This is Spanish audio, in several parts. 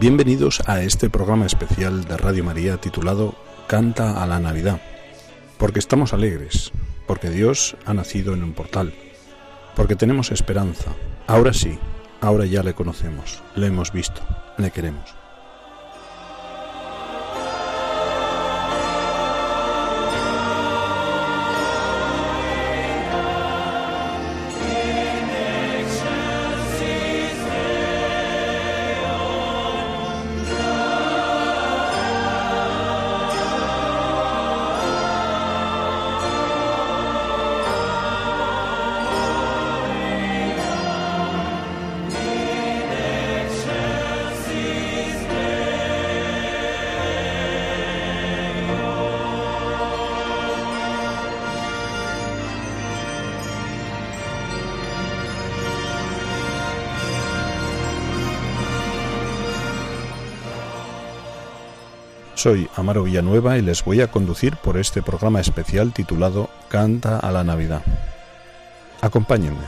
Bienvenidos a este programa especial de Radio María titulado Canta a la Navidad. Porque estamos alegres, porque Dios ha nacido en un portal, porque tenemos esperanza. Ahora sí, ahora ya le conocemos, le hemos visto, le queremos. Soy Amaro Villanueva y les voy a conducir por este programa especial titulado Canta a la Navidad. Acompáñenme.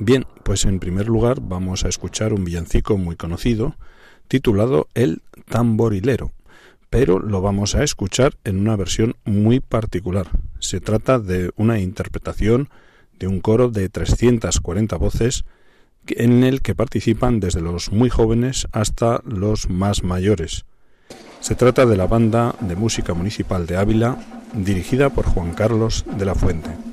Bien, pues en primer lugar vamos a escuchar un villancico muy conocido titulado El tamborilero, pero lo vamos a escuchar en una versión muy particular. Se trata de una interpretación de un coro de 340 voces en el que participan desde los muy jóvenes hasta los más mayores. Se trata de la Banda de Música Municipal de Ávila, dirigida por Juan Carlos de la Fuente.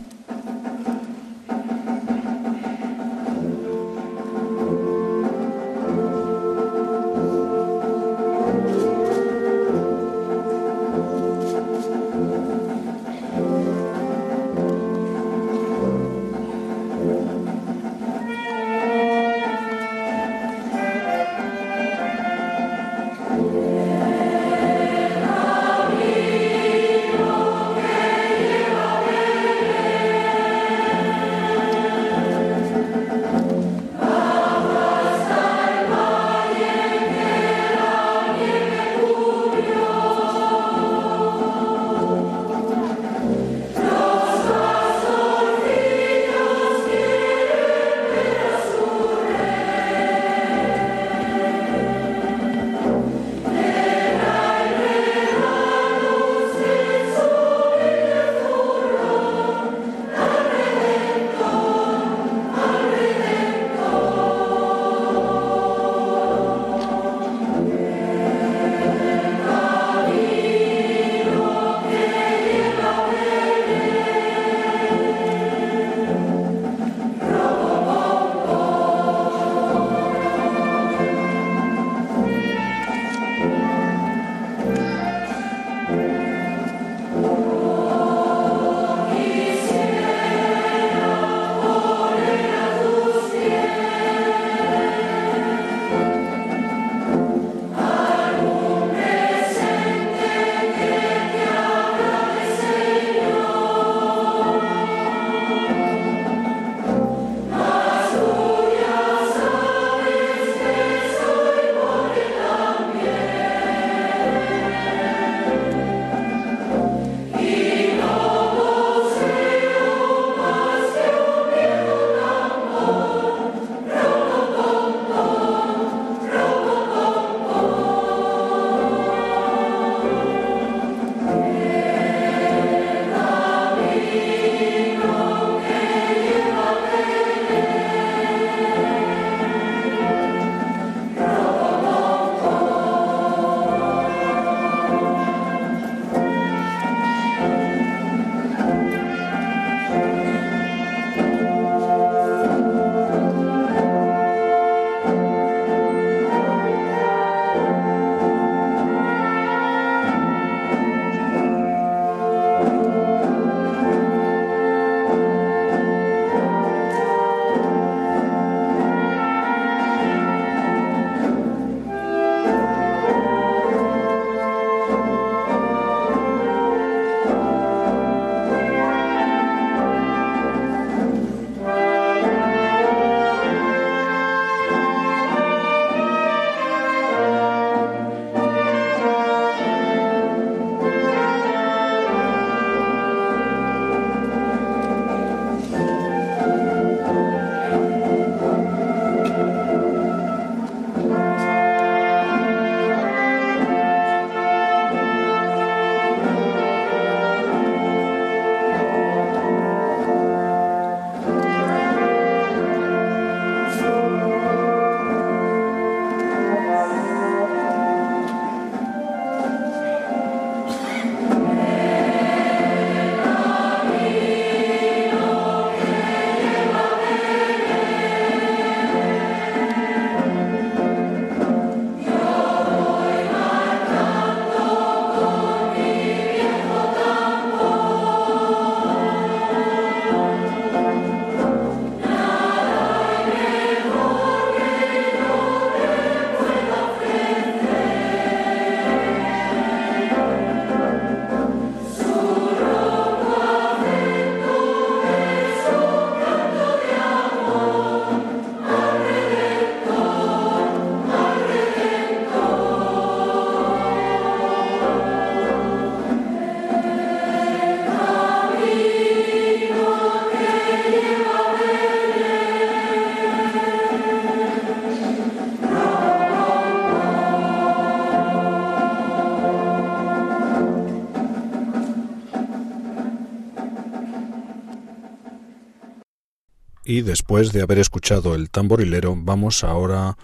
Después de haber escuchado el tamborilero vamos ahora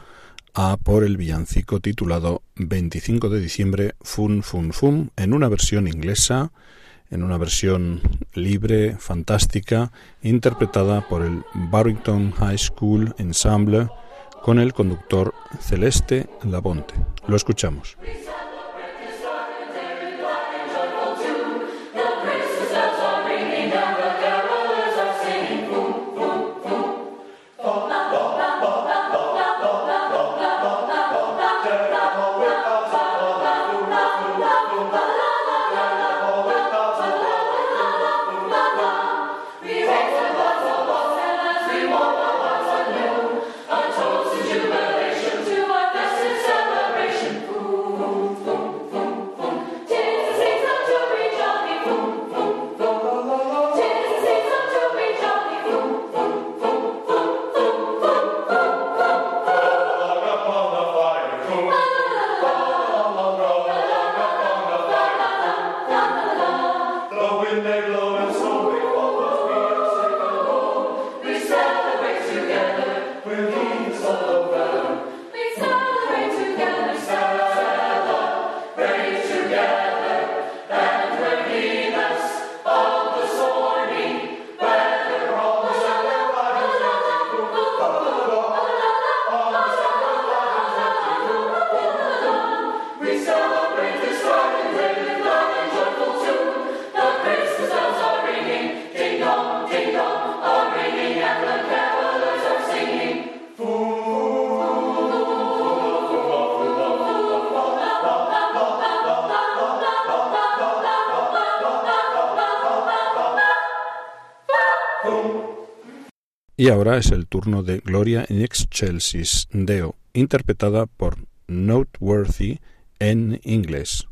a por el villancico titulado 25 de diciembre Fun Fun Fun en una versión inglesa, en una versión libre, fantástica, interpretada por el Barrington High School Ensemble con el conductor Celeste Labonte. Lo escuchamos. Y ahora es el turno de Gloria in Excelsis Deo, interpretada por Noteworthy en inglés.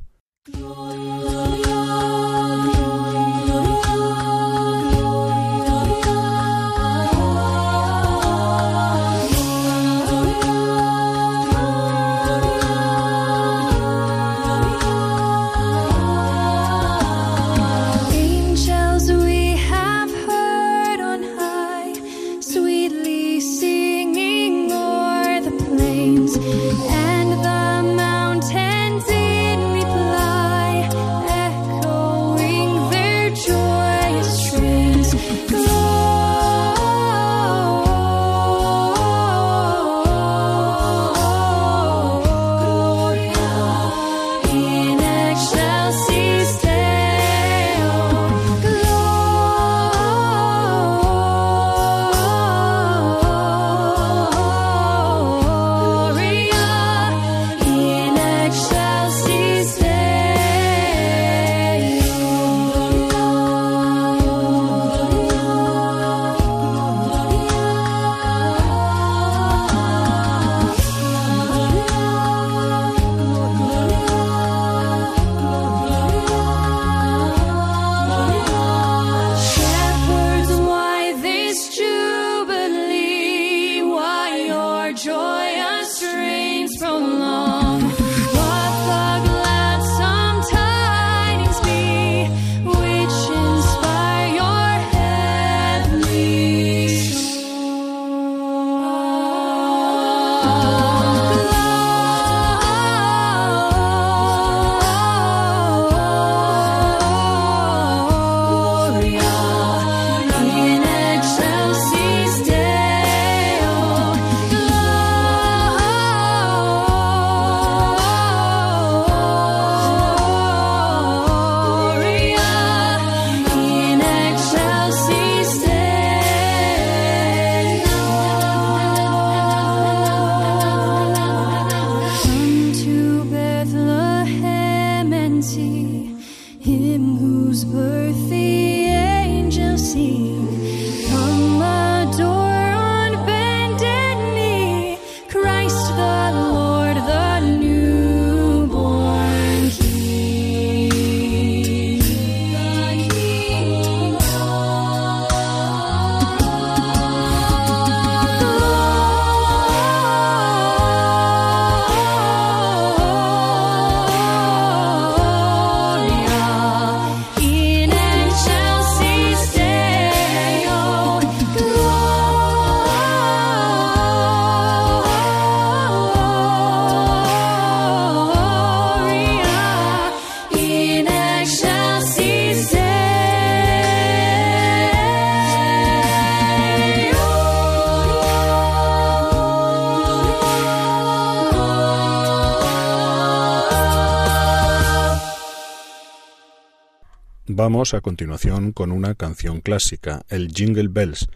Vamos a continuación con una canción clásica, el Jingle Bells,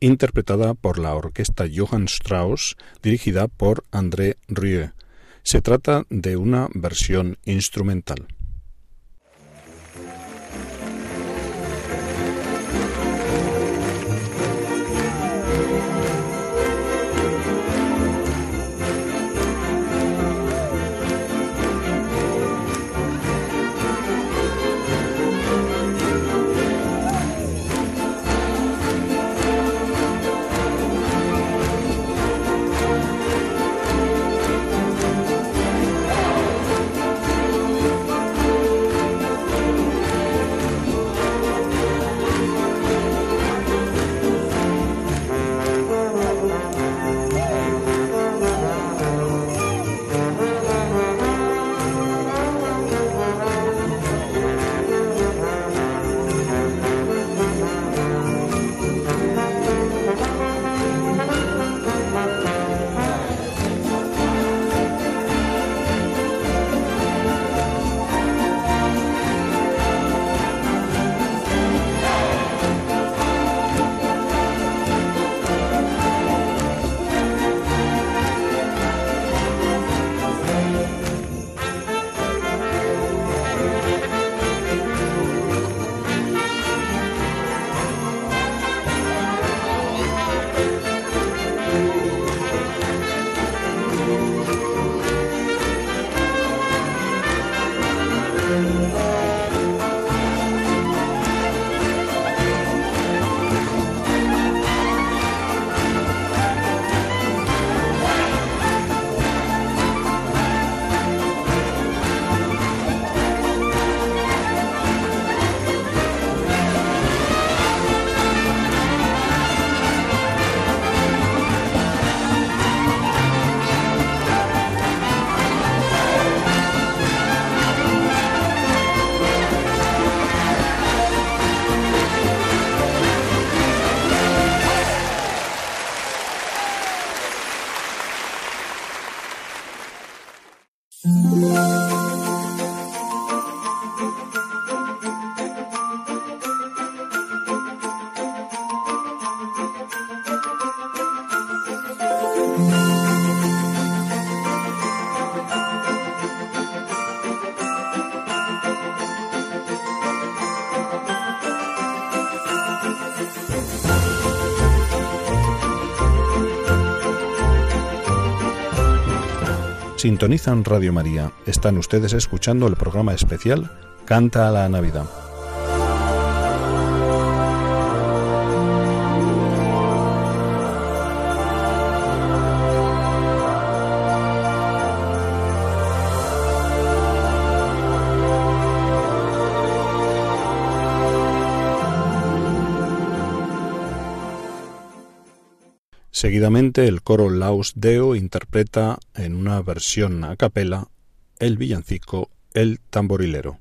interpretada por la orquesta Johann Strauss, dirigida por André Rieu. Se trata de una versión instrumental. Sintonizan Radio María. Están ustedes escuchando el programa especial Canta a la Navidad. Seguidamente el coro Laus Deo interpreta en una versión a capela el villancico El tamborilero.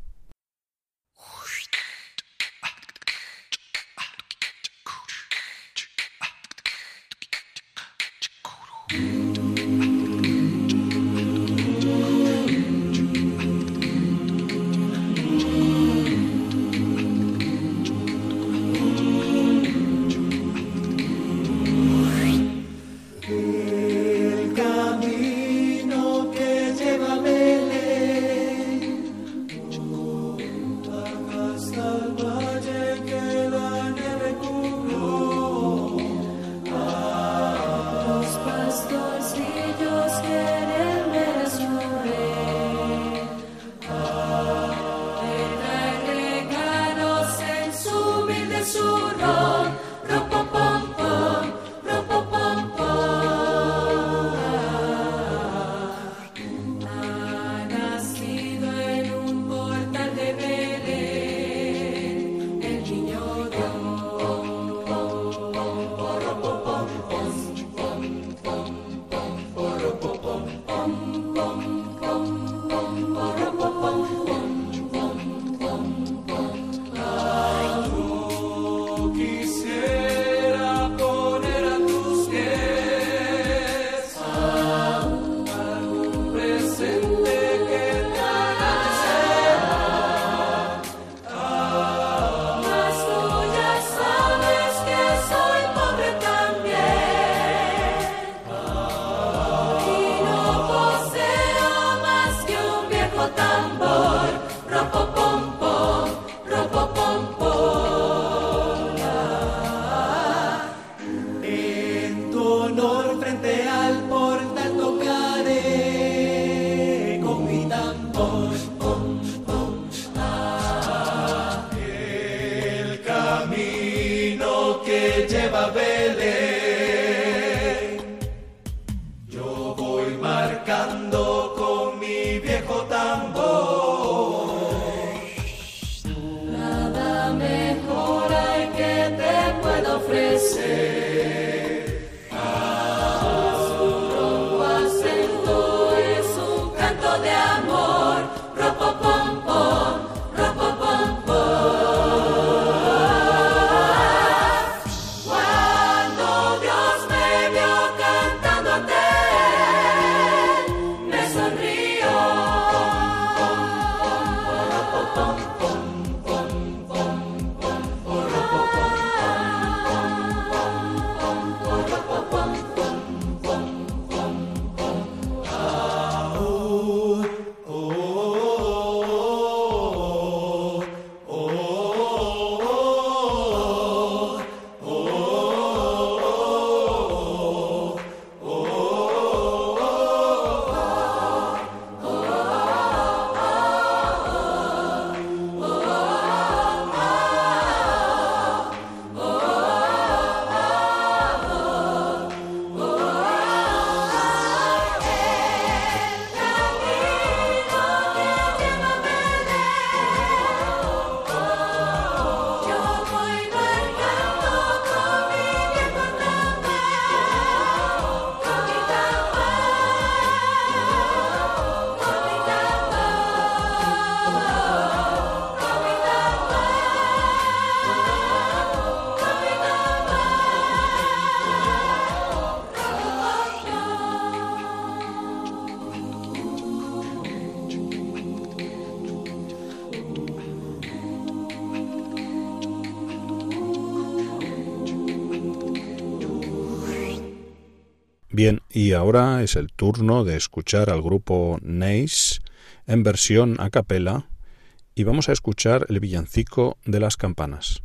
Y ahora es el turno de escuchar al grupo Neis en versión a capela y vamos a escuchar el villancico de las campanas.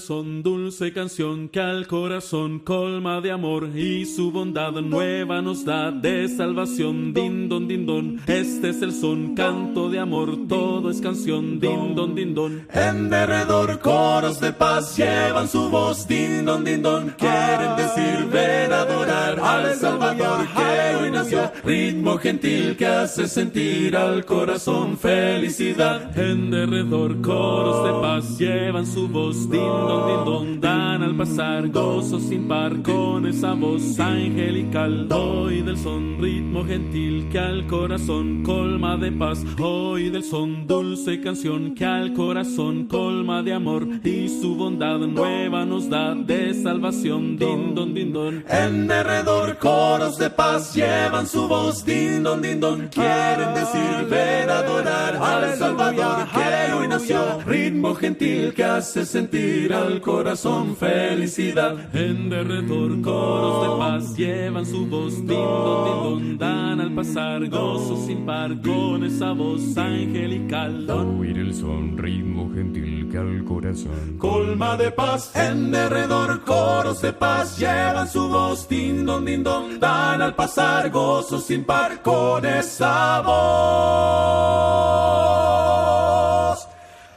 Del son dulce canción que al corazón colma de amor y su bondad nueva nos da de salvación. Din don, din don, este es el son, canto de amor, todo es canción. Din don, din don. En derredor coros de paz llevan su voz. Din don, din don, quieren decir ven a adorar al Salvador que hoy nació. Ritmo gentil que hace sentir al corazón felicidad. En derredor coros de paz llevan su voz din don, din don, dan al pasar gozo sin par con esa voz angelical. Hoy del son ritmo gentil que al corazón colma de paz. Hoy del son dulce canción que al corazón colma de amor y su bondad nueva nos da de salvación. Din don, din don. En derredor coros de paz llevan su voz. Din don, din don. Quieren decir ven adorar al Salvador que hoy nació. Ritmo gentil que hace sentir al corazón felicidad. En derredor coros de paz llevan su voz, din dan al pasar gozo sin par con esa voz angelical. Oír el son, ritmo gentil que al corazón colma de paz. En derredor coros de paz llevan su voz, din don, din don, dan al pasar gozo sin par con esa voz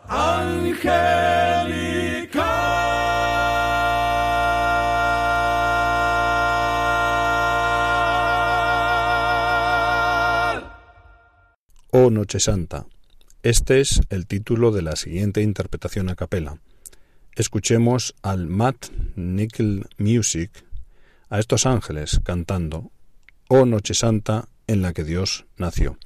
angelical. Oh Noche Santa. Este es el título de la siguiente interpretación a capela. Escuchemos al Matt Nickel Music, a estos ángeles cantando Oh Noche Santa en la que Dios nació.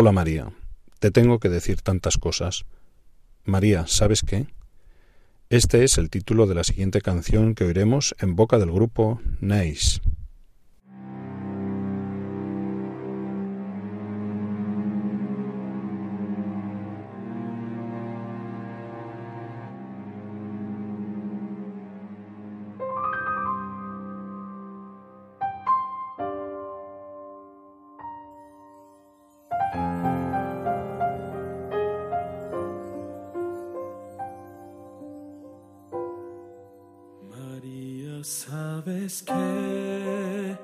Hola María, te tengo que decir tantas cosas. María, ¿sabes qué? Este es el título de la siguiente canción que oiremos en boca del grupo Nice. sabes que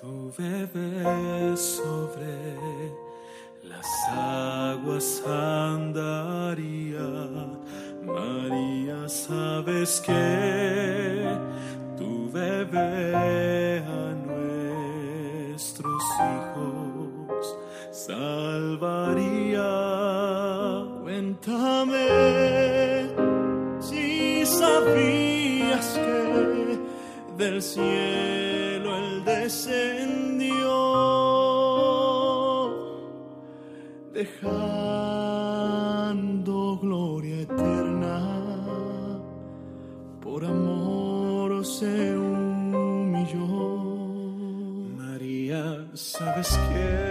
tu bebes sobre las aguas andaría. María, sabes que tu bebes a nuestros hijos salvaría. Cuéntame si sabía del cielo él descendió, dejando gloria eterna, por amor se humilló. María, ¿sabes qué?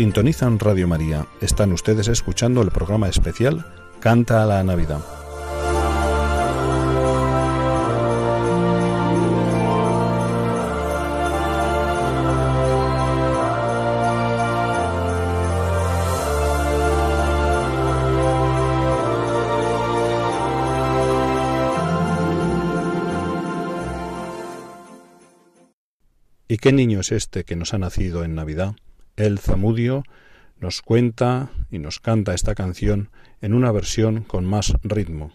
sintonizan Radio María. Están ustedes escuchando el programa especial Canta a la Navidad. ¿Y qué niño es este que nos ha nacido en Navidad? El Zamudio nos cuenta y nos canta esta canción en una versión con más ritmo.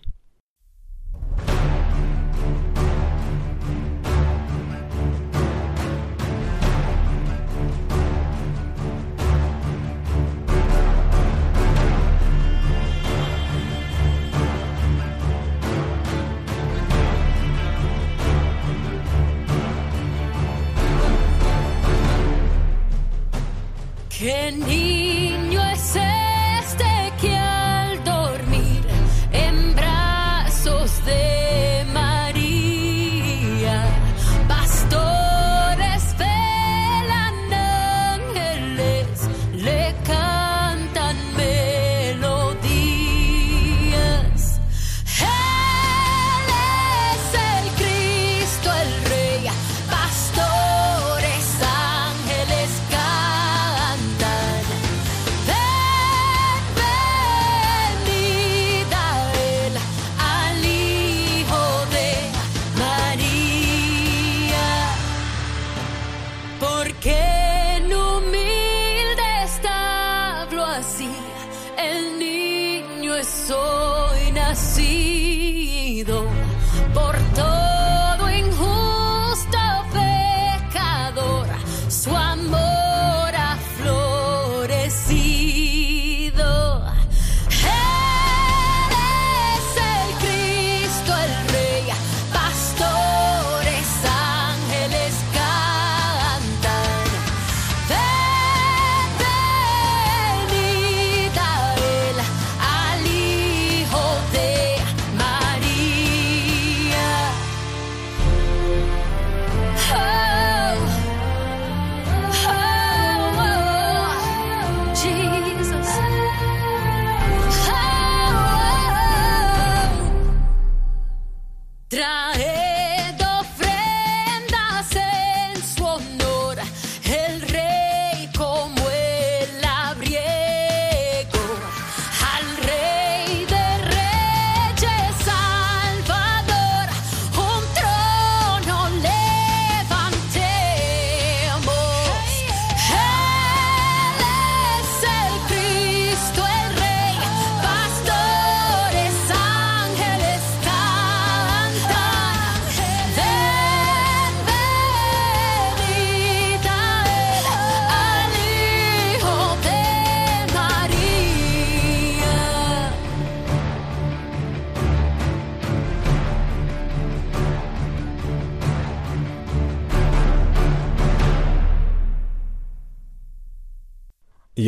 can he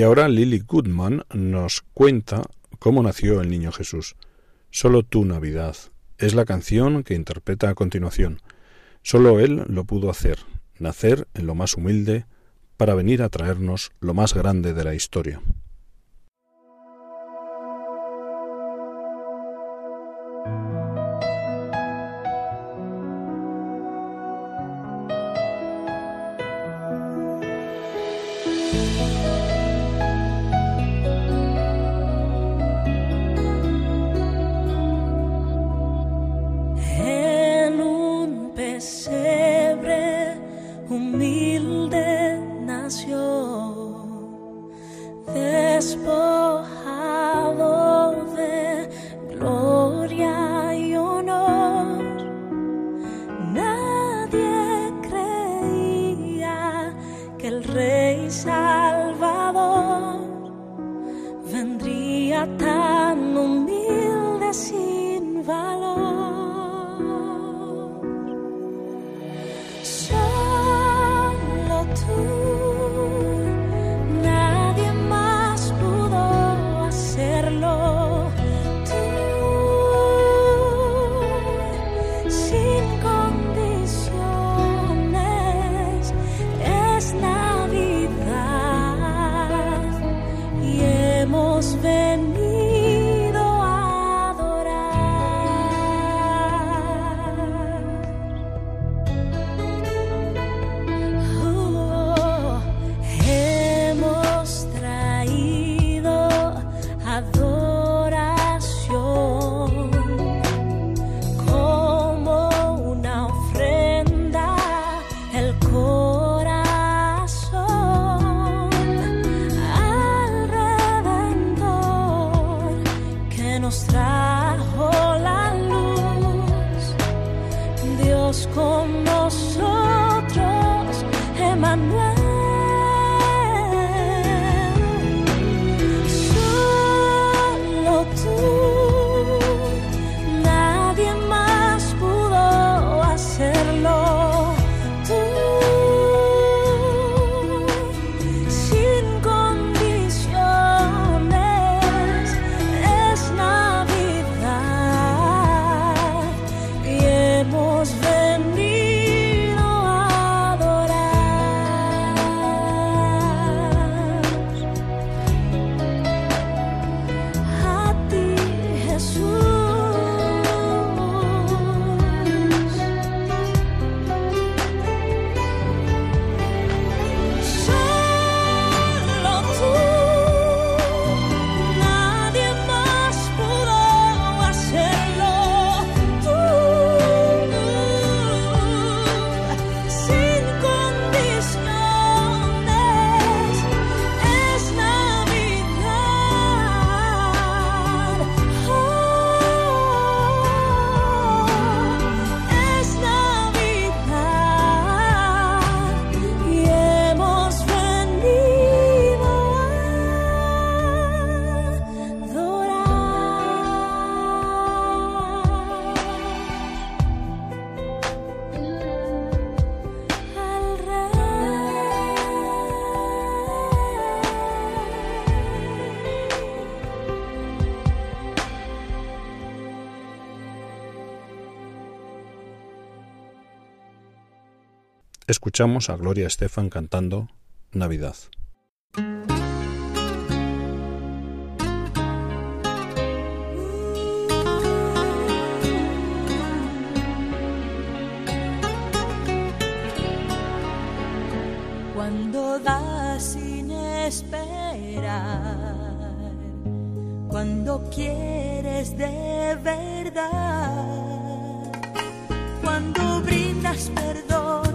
ahora Lily Goodman nos cuenta cómo nació el niño Jesús. Solo tu Navidad es la canción que interpreta a continuación. Solo él lo pudo hacer, nacer en lo más humilde para venir a traernos lo más grande de la historia. Escuchamos a Gloria Estefan cantando Navidad. Cuando das sin esperar, cuando quieres de verdad, cuando brindas perdón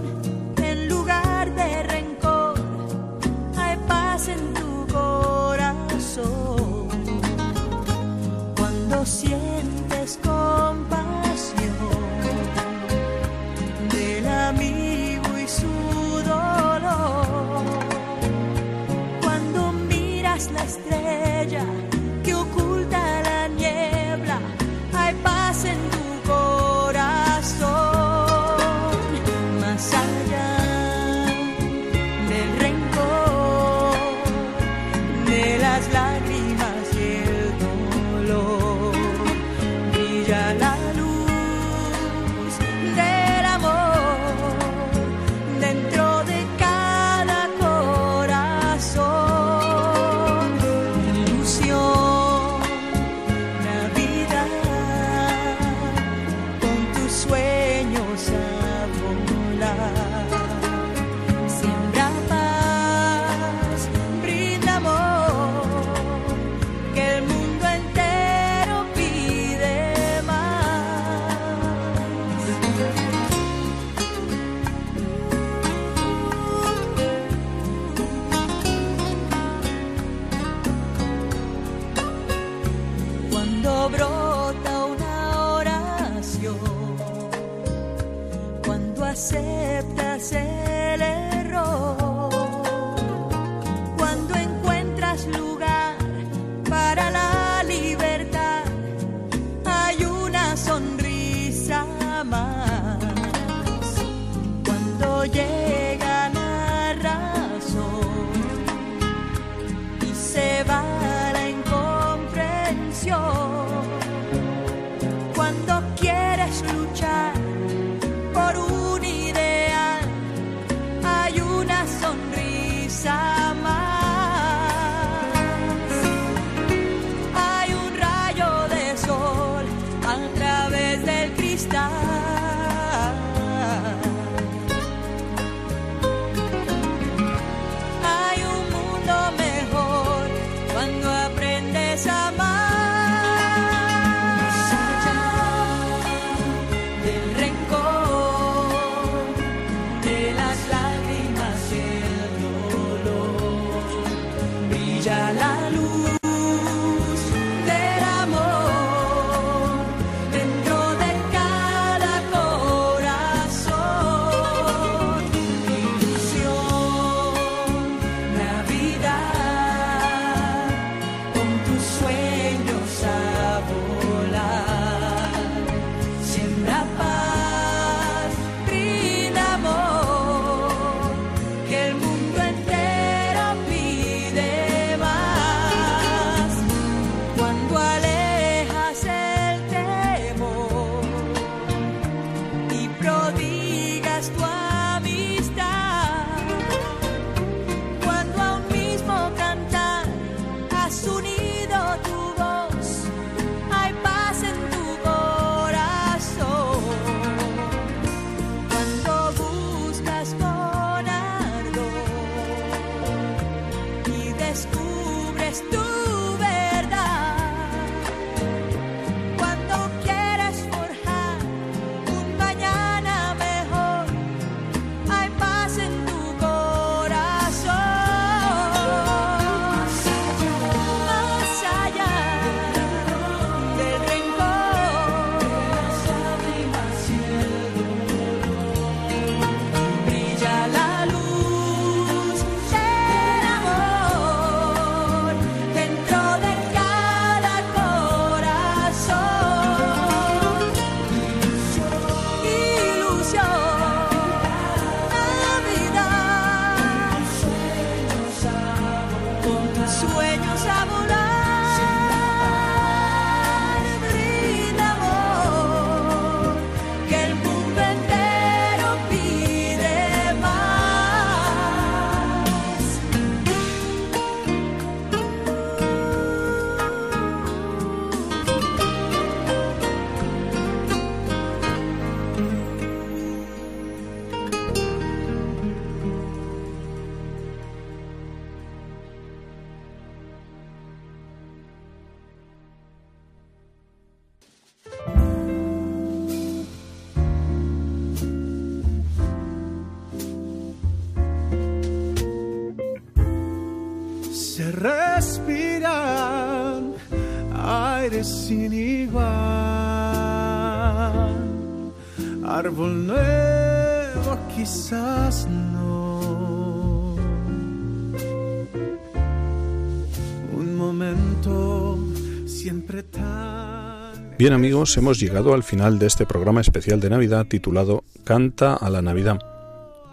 Bien amigos, hemos llegado al final de este programa especial de Navidad titulado Canta a la Navidad.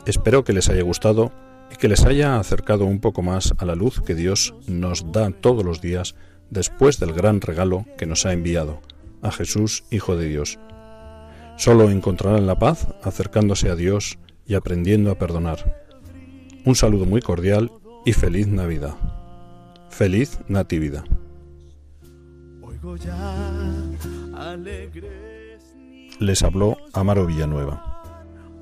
Espero que les haya gustado y que les haya acercado un poco más a la luz que Dios nos da todos los días después del gran regalo que nos ha enviado, a Jesús, Hijo de Dios. Solo encontrarán la paz acercándose a Dios y aprendiendo a perdonar. Un saludo muy cordial y feliz Navidad. Feliz Natividad. Les habló Amaro Villanueva.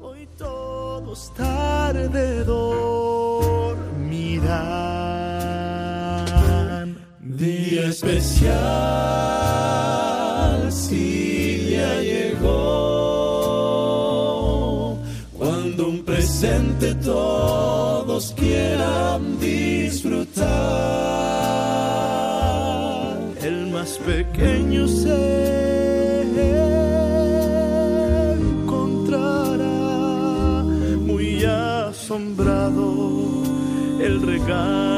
Hoy todos tarde dormirán. Día especial, si ya llegó. Cuando un presente todos quieran disfrutar. El más pequeño se el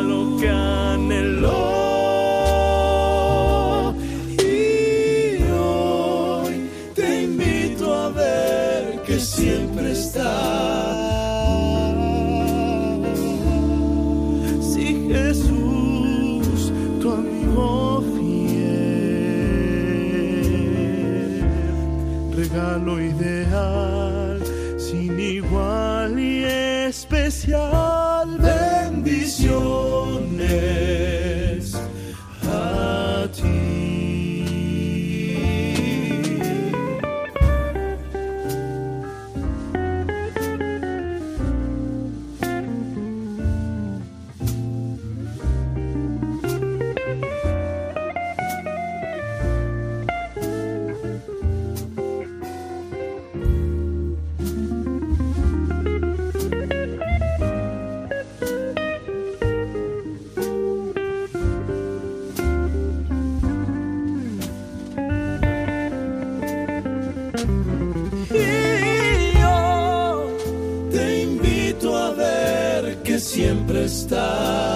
siempre está.